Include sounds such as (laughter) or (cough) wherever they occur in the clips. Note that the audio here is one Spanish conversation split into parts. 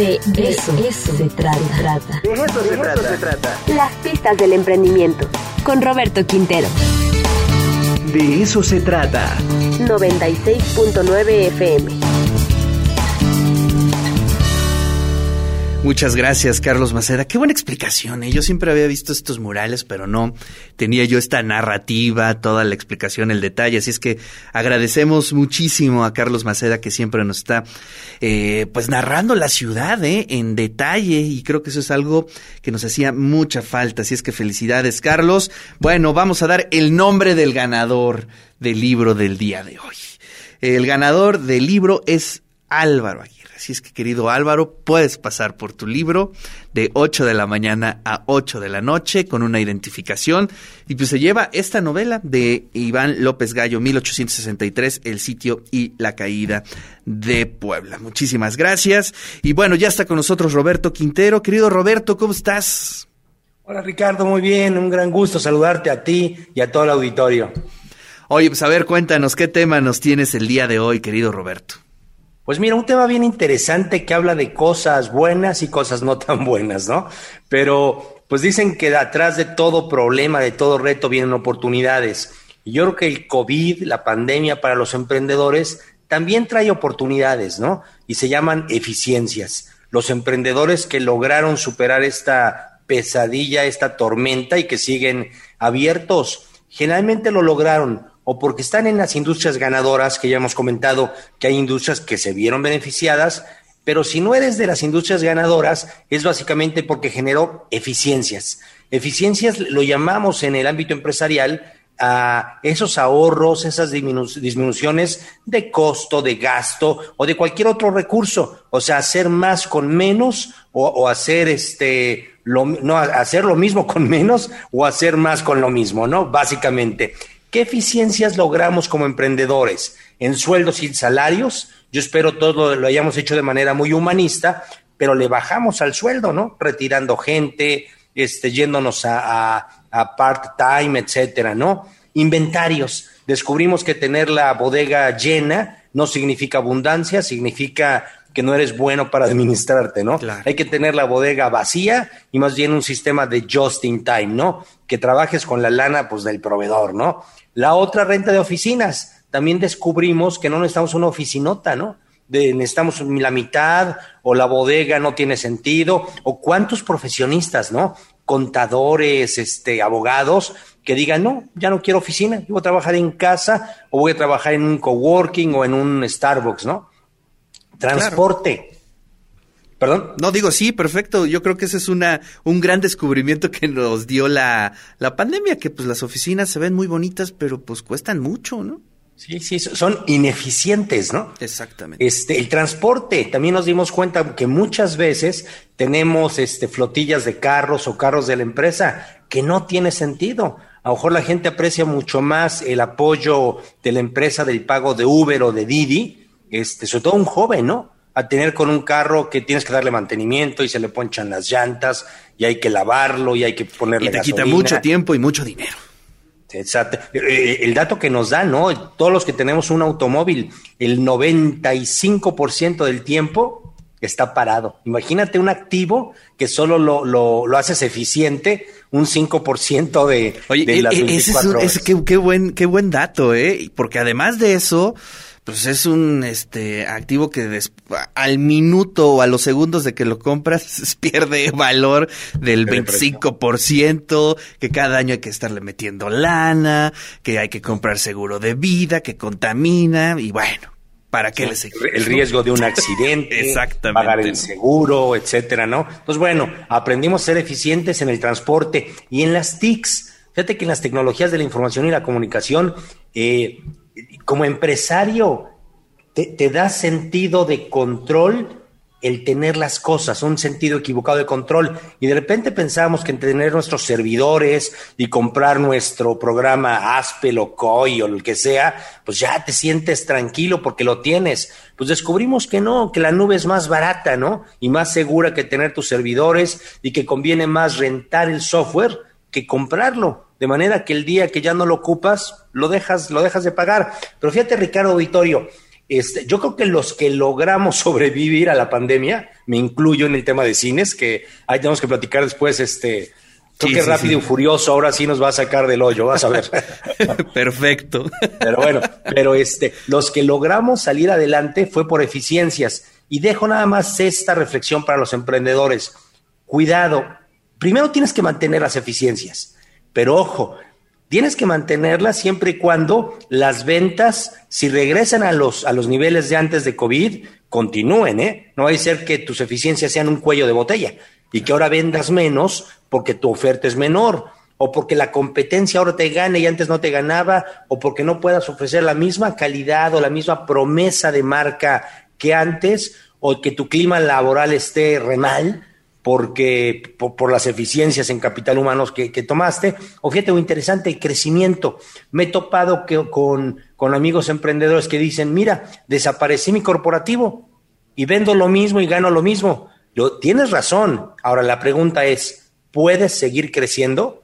De eso, eso se trata. De eso, se, trata. se trata. Las pistas del emprendimiento. Con Roberto Quintero. De eso se trata. 96.9 FM. Muchas gracias, Carlos Maceda. Qué buena explicación. ¿eh? Yo siempre había visto estos murales, pero no tenía yo esta narrativa, toda la explicación, el detalle. Así es que agradecemos muchísimo a Carlos Maceda que siempre nos está, eh, pues, narrando la ciudad ¿eh? en detalle. Y creo que eso es algo que nos hacía mucha falta. Así es que felicidades, Carlos. Bueno, vamos a dar el nombre del ganador del libro del día de hoy. El ganador del libro es Álvaro. Así es que, querido Álvaro, puedes pasar por tu libro de 8 de la mañana a 8 de la noche con una identificación. Y pues se lleva esta novela de Iván López Gallo, 1863, El sitio y la caída de Puebla. Muchísimas gracias. Y bueno, ya está con nosotros Roberto Quintero. Querido Roberto, ¿cómo estás? Hola Ricardo, muy bien, un gran gusto saludarte a ti y a todo el auditorio. Oye, pues a ver, cuéntanos, ¿qué tema nos tienes el día de hoy, querido Roberto? Pues mira, un tema bien interesante que habla de cosas buenas y cosas no tan buenas, ¿no? Pero pues dicen que atrás de todo problema, de todo reto vienen oportunidades. Y yo creo que el COVID, la pandemia para los emprendedores, también trae oportunidades, ¿no? Y se llaman eficiencias. Los emprendedores que lograron superar esta pesadilla, esta tormenta y que siguen abiertos, generalmente lo lograron o porque están en las industrias ganadoras, que ya hemos comentado que hay industrias que se vieron beneficiadas, pero si no eres de las industrias ganadoras, es básicamente porque generó eficiencias. Eficiencias lo llamamos en el ámbito empresarial a esos ahorros, esas disminuciones de costo, de gasto o de cualquier otro recurso. O sea, hacer más con menos o, hacer este, lo, no, hacer lo mismo con menos o hacer más con lo mismo, ¿no? Básicamente. ¿Qué eficiencias logramos como emprendedores? En sueldos y salarios, yo espero todo lo, hayamos hecho de manera muy humanista, pero le bajamos al sueldo, ¿no? Retirando gente, este, yéndonos a, a part-time, etcétera, ¿no? Inventarios. Descubrimos que tener la bodega llena no significa abundancia, significa que no eres bueno para administrarte, ¿no? Hay que tener la bodega vacía y más bien un sistema de just in time, ¿no? Que trabajes con la lana pues del proveedor, ¿no? La otra renta de oficinas, también descubrimos que no necesitamos una oficinota, ¿no? De, necesitamos la mitad o la bodega no tiene sentido o cuántos profesionistas, ¿no? Contadores, este, abogados que digan, no, ya no quiero oficina, yo voy a trabajar en casa o voy a trabajar en un coworking o en un Starbucks, ¿no? Transporte. ¿Perdón? No, digo, sí, perfecto. Yo creo que ese es una, un gran descubrimiento que nos dio la, la pandemia, que pues las oficinas se ven muy bonitas, pero pues cuestan mucho, ¿no? Sí, sí, son ineficientes, ¿no? Exactamente. Este, el transporte, también nos dimos cuenta que muchas veces tenemos este, flotillas de carros o carros de la empresa que no tiene sentido. A lo mejor la gente aprecia mucho más el apoyo de la empresa del pago de Uber o de Didi, este, sobre todo un joven, ¿no? a tener con un carro que tienes que darle mantenimiento y se le ponchan las llantas y hay que lavarlo y hay que ponerle Y te quita mucho tiempo y mucho dinero. Exacto. Eh, eh, el dato que nos da, ¿no? Todos los que tenemos un automóvil, el 95% del tiempo está parado. Imagínate un activo que solo lo, lo, haces eficiente, un 5% de, Oye, de las e, ese es, qué, buen, qué buen dato, ¿eh? Porque además de eso pues es un este activo que al minuto o a los segundos de que lo compras (laughs) pierde valor del 25%, que cada año hay que estarle metiendo lana, que hay que comprar seguro de vida, que contamina y bueno, ¿para qué les El riesgo de un accidente, (laughs) Exactamente. pagar el seguro, etcétera, ¿no? Pues bueno, aprendimos a ser eficientes en el transporte y en las TICs. Fíjate que en las tecnologías de la información y la comunicación eh, como empresario te, da sentido de control el tener las cosas, un sentido equivocado de control. Y de repente pensábamos que en tener nuestros servidores y comprar nuestro programa Aspel o COI o el que sea, pues ya te sientes tranquilo porque lo tienes. Pues descubrimos que no, que la nube es más barata, ¿no? Y más segura que tener tus servidores y que conviene más rentar el software que comprarlo de manera que el día que ya no lo ocupas, lo dejas, lo dejas de pagar. Pero fíjate, Ricardo Auditorio, este, yo creo que los que logramos sobrevivir a la pandemia, me incluyo en el tema de cines, que ahí tenemos que platicar después, este, creo Sí, que sí, rápido sí. y furioso, ahora sí nos va a sacar del hoyo, vas a ver. (laughs) Perfecto. Pero bueno, pero este, los que logramos salir adelante fue por eficiencias. Y dejo nada más esta reflexión para los emprendedores. Cuidado, primero tienes que mantener las eficiencias, pero ojo, tienes que mantenerlas siempre y cuando las ventas, si regresan a los, a los niveles de antes de COVID, continúen, ¿eh? No a ser que tus eficiencias sean un cuello de botella y que ahora vendas menos porque tu oferta es menor o porque la competencia ahora te gane y antes no te ganaba, o porque no puedas ofrecer la misma calidad o la misma promesa de marca que antes, o que tu clima laboral esté re mal porque por, las eficiencias en capital humano que, que tomaste, o fíjate, muy interesante, crecimiento. Me he topado que, con, con amigos emprendedores que dicen, mira, desaparecí mi corporativo y vendo lo mismo y gano lo mismo. Yo, tienes razón. Ahora la pregunta es, ¿puedes seguir creciendo?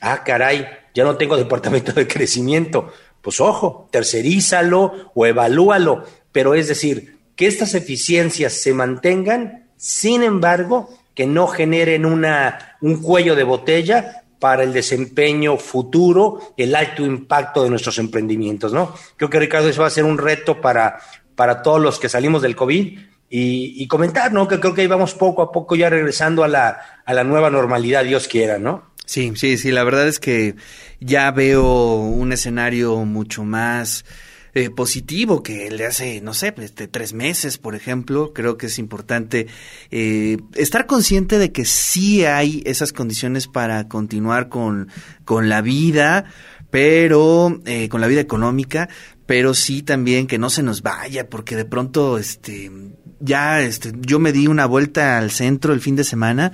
Ah, caray, ya no tengo departamento de crecimiento. Pues ojo, tercerízalo o evalúalo. Pero es decir, que estas eficiencias se mantengan, sin embargo, que no generen una, un cuello de botella para el desempeño futuro, el alto impacto de nuestros emprendimientos, ¿no? Creo que Ricardo, eso va a ser un reto para, para todos los que salimos del COVID y, comentar, ¿no? Que creo que ahí vamos poco a poco ya regresando a la, a la nueva normalidad, Dios quiera, ¿no? Sí, sí, sí, la verdad es que ya veo un escenario mucho más eh, positivo que el de hace, no sé, este, tres meses, por ejemplo. Creo que es importante eh, estar consciente de que sí hay esas condiciones para continuar con, con la vida, pero eh, con la vida económica, pero sí también que no se nos vaya, porque de pronto, este, ya, este, yo me di una vuelta al centro el fin de semana.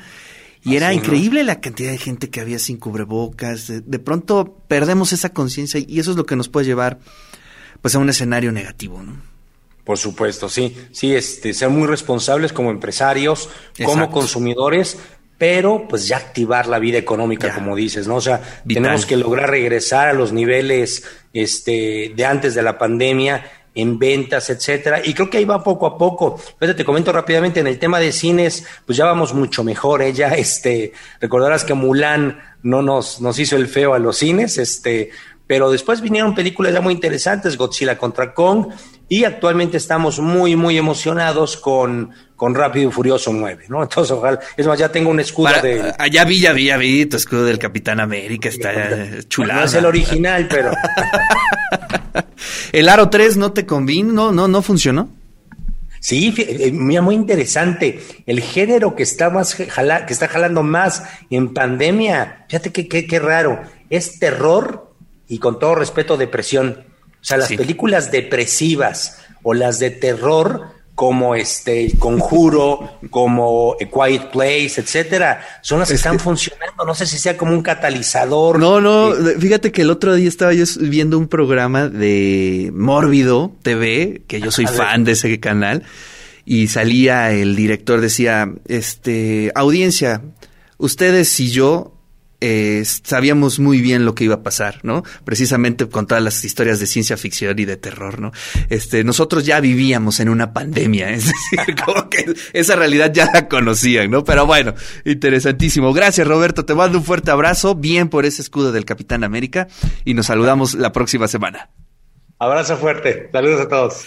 Y era increíble la cantidad de gente que había sin cubrebocas. De, de pronto perdemos esa conciencia y eso es lo que nos puede llevar pues a un escenario negativo, ¿no? Por supuesto, sí, sí, este, ser muy responsables como empresarios, como consumidores, pero pues ya activar la vida económica, Ya. como dices, ¿no? O sea, Vital. tenemos que lograr regresar a los niveles este, de antes de la pandemia en ventas, etcétera. Y creo que ahí va poco a poco. Fíjate, te comento rápidamente, en el tema de cines, pues ya vamos mucho mejor, ¿eh? Ya, este, recordarás que Mulan no nos, nos hizo el feo a los cines, este, pero después vinieron películas ya muy interesantes, Godzilla contra Kong, y actualmente estamos muy, muy emocionados con, con Rápido y Furioso 9, ¿no? (laughs) Entonces, ojalá, es más, ya tengo un escudo Para- de... allá vi, ya vi, ya vi tu escudo del Capitán América, está eh, chulada. No es el original, pero... (laughs) El Aro 3 no te convino, no, no, no funcionó. Sí, fí- eh, mira, muy interesante. El género que está más jala- que está jalando más en pandemia, fíjate qué qué- qué raro, es terror y con todo respeto, depresión. O sea, las Sí. películas depresivas o las de terror, como este El Conjuro, como A Quiet Place, etcétera, son las que están funcionando. No sé si sea como un catalizador. No, no, Eh, fíjate que el otro día estaba yo viendo un programa de Mórbido TV, que yo soy fan de ese canal, y salía el director, decía, este, audiencia, ustedes y yo eh, sabíamos muy bien lo que iba a pasar, ¿no? Precisamente con todas las historias de ciencia ficción y de terror, ¿no? Este, nosotros ya vivíamos en una pandemia, (laughs) es decir, como que esa realidad ya la conocían, ¿no? Pero bueno, interesantísimo. Gracias, Roberto. Te mando un fuerte abrazo. Bien por ese escudo del Capitán América y nos saludamos la próxima semana. Abrazo fuerte. Saludos a todos.